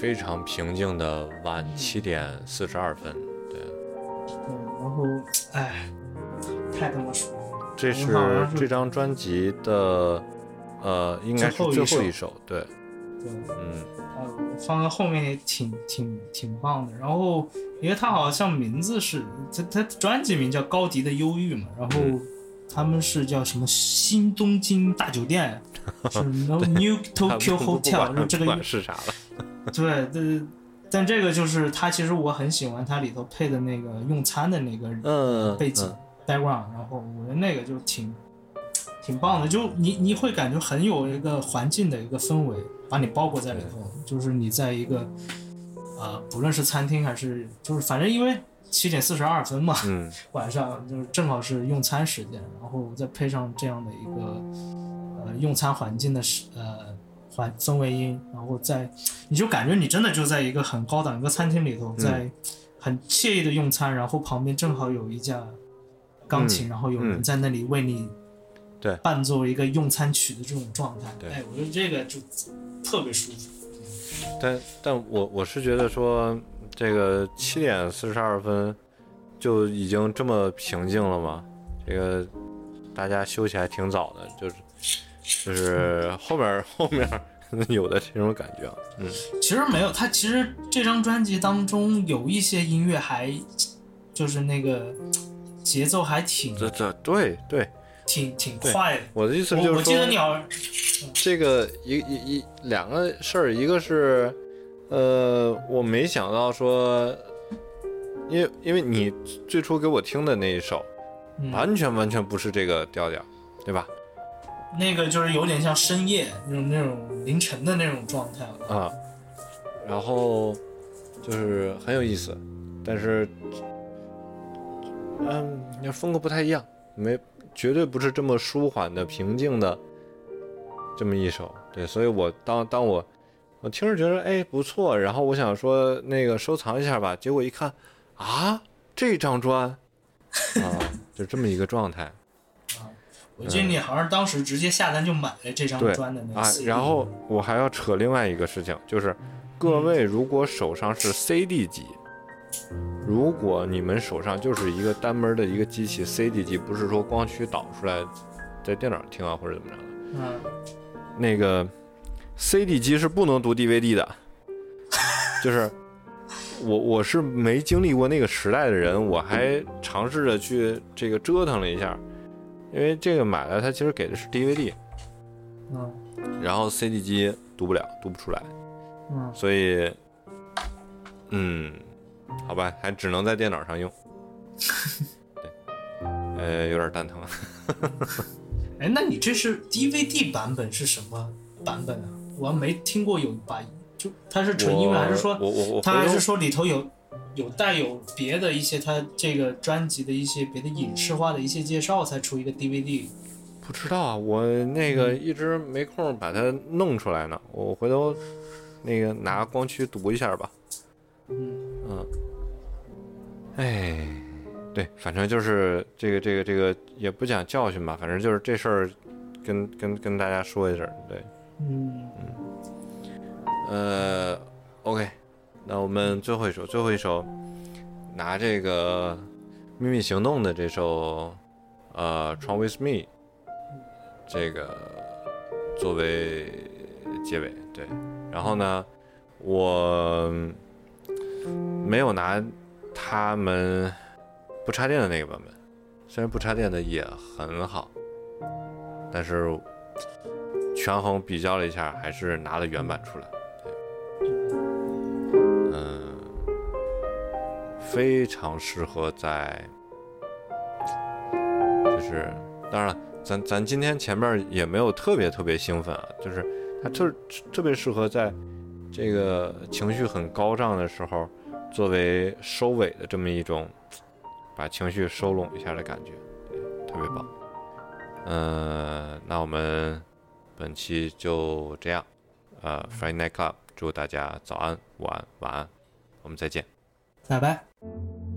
非常平静的晚七点四十二分，对，嗯，然后哎，太他妈爽了。这是这张专辑的，呃，应该是最后一首对，对，嗯，呃，放在后面也挺挺挺棒的。然后，因为他好像名字是他他专辑名叫《高迪的忧郁》嘛，然后嗯他们是叫什么新东京大酒店，是 No New Tokyo Hotel，这个是啥了，对对。但这个就是它，其实我很喜欢它里头配的那个用餐的那个嗯，背景、background，然后我觉得那个就挺挺棒的，就你你会感觉很有一个环境的一个氛围，把你包裹在里头，就是你在一个呃，不论是餐厅还是就是反正因为七点四十二分嘛，嗯，晚上就是正好是用餐时间，然后再配上这样的一个呃用餐环境的时呃环氛围音，然后在你就感觉你真的就在一个很高档一个餐厅里头，在很惬意的用餐，然后旁边正好有一架钢琴，嗯然后有人嗯在那里为你对伴奏一个用餐曲的这种状态，对哎，我觉得这个就特别舒服。但但我我是觉得说，这个七点四十二分就已经这么平静了吗？这个大家休息还挺早的，就是就是后面后面有的这种感觉啊，嗯。其实没有，他其实这张专辑当中有一些音乐还就是那个节奏还挺这这对对，挺挺快的。我的意思我我就是说，记得你好像这个一一一两个事儿，一个是呃，我没想到说，因为因为你最初给我听的那一首，嗯。完全完全不是这个调调，对吧？那个就是有点像深夜那种那种凌晨的那种状态了。啊，然后就是很有意思，但是，嗯，那风格不太一样，没绝对不是这么舒缓的、平静的这么一首。对，所以我当当我我听着觉得哎不错，然后我想说那个收藏一下吧，结果一看啊，这张专啊，就这么一个状态。我记得你好像当时直接下单就买了这张对专的那个啊，CD 然后我还要扯另外一个事情，就是各位如果手上是 CD 机，如果你们手上就是一个单门的一个机器 CD 机，不是说光驱导出来在电脑上听啊或者怎么着的，嗯，那个 CD 机是不能读 DVD 的，就是我我是没经历过那个时代的人，我还尝试着去这个折腾了一下，因为这个买了它其实给的是 DVD，嗯然后 CD 机读不了，读不出来，嗯，所以，嗯，好吧，还只能在电脑上用。对，呃，有点蛋疼。哎，那你这是 DVD 版本是什么版本啊？我还没听过有把，就它是纯英文，还是说我我我它还是说里头有有带有别的一些他这个专辑的一些别的影视化的一些介绍才出一个 DVD？不知道啊，我那个一直没空把它弄出来呢。我回头那个拿光驱读一下吧。嗯嗯，哎，对，反正就是这个这个这个也不讲教训吧，反正就是这事儿跟跟跟大家说一声，对。嗯，呃，OK，那我们最后一首，最后一首，拿这个《秘密行动》的这首，呃，《Tron with Me》这个作为结尾，对。然后呢，我没有拿他们不插电的那个版本，虽然不插电的也很好，但是权衡比较了一下，还是拿了原版出来。非常适合在，就是当然了，咱咱今天前面也没有特别特别兴奋啊，就是它特特别适合在这个情绪很高涨的时候，作为收尾的这么一种把情绪收拢一下的感觉，对，特别棒。嗯，那我们本期就这样。呃，Friday Night Club，祝大家早安、午安、晚安，我们再见。拜拜。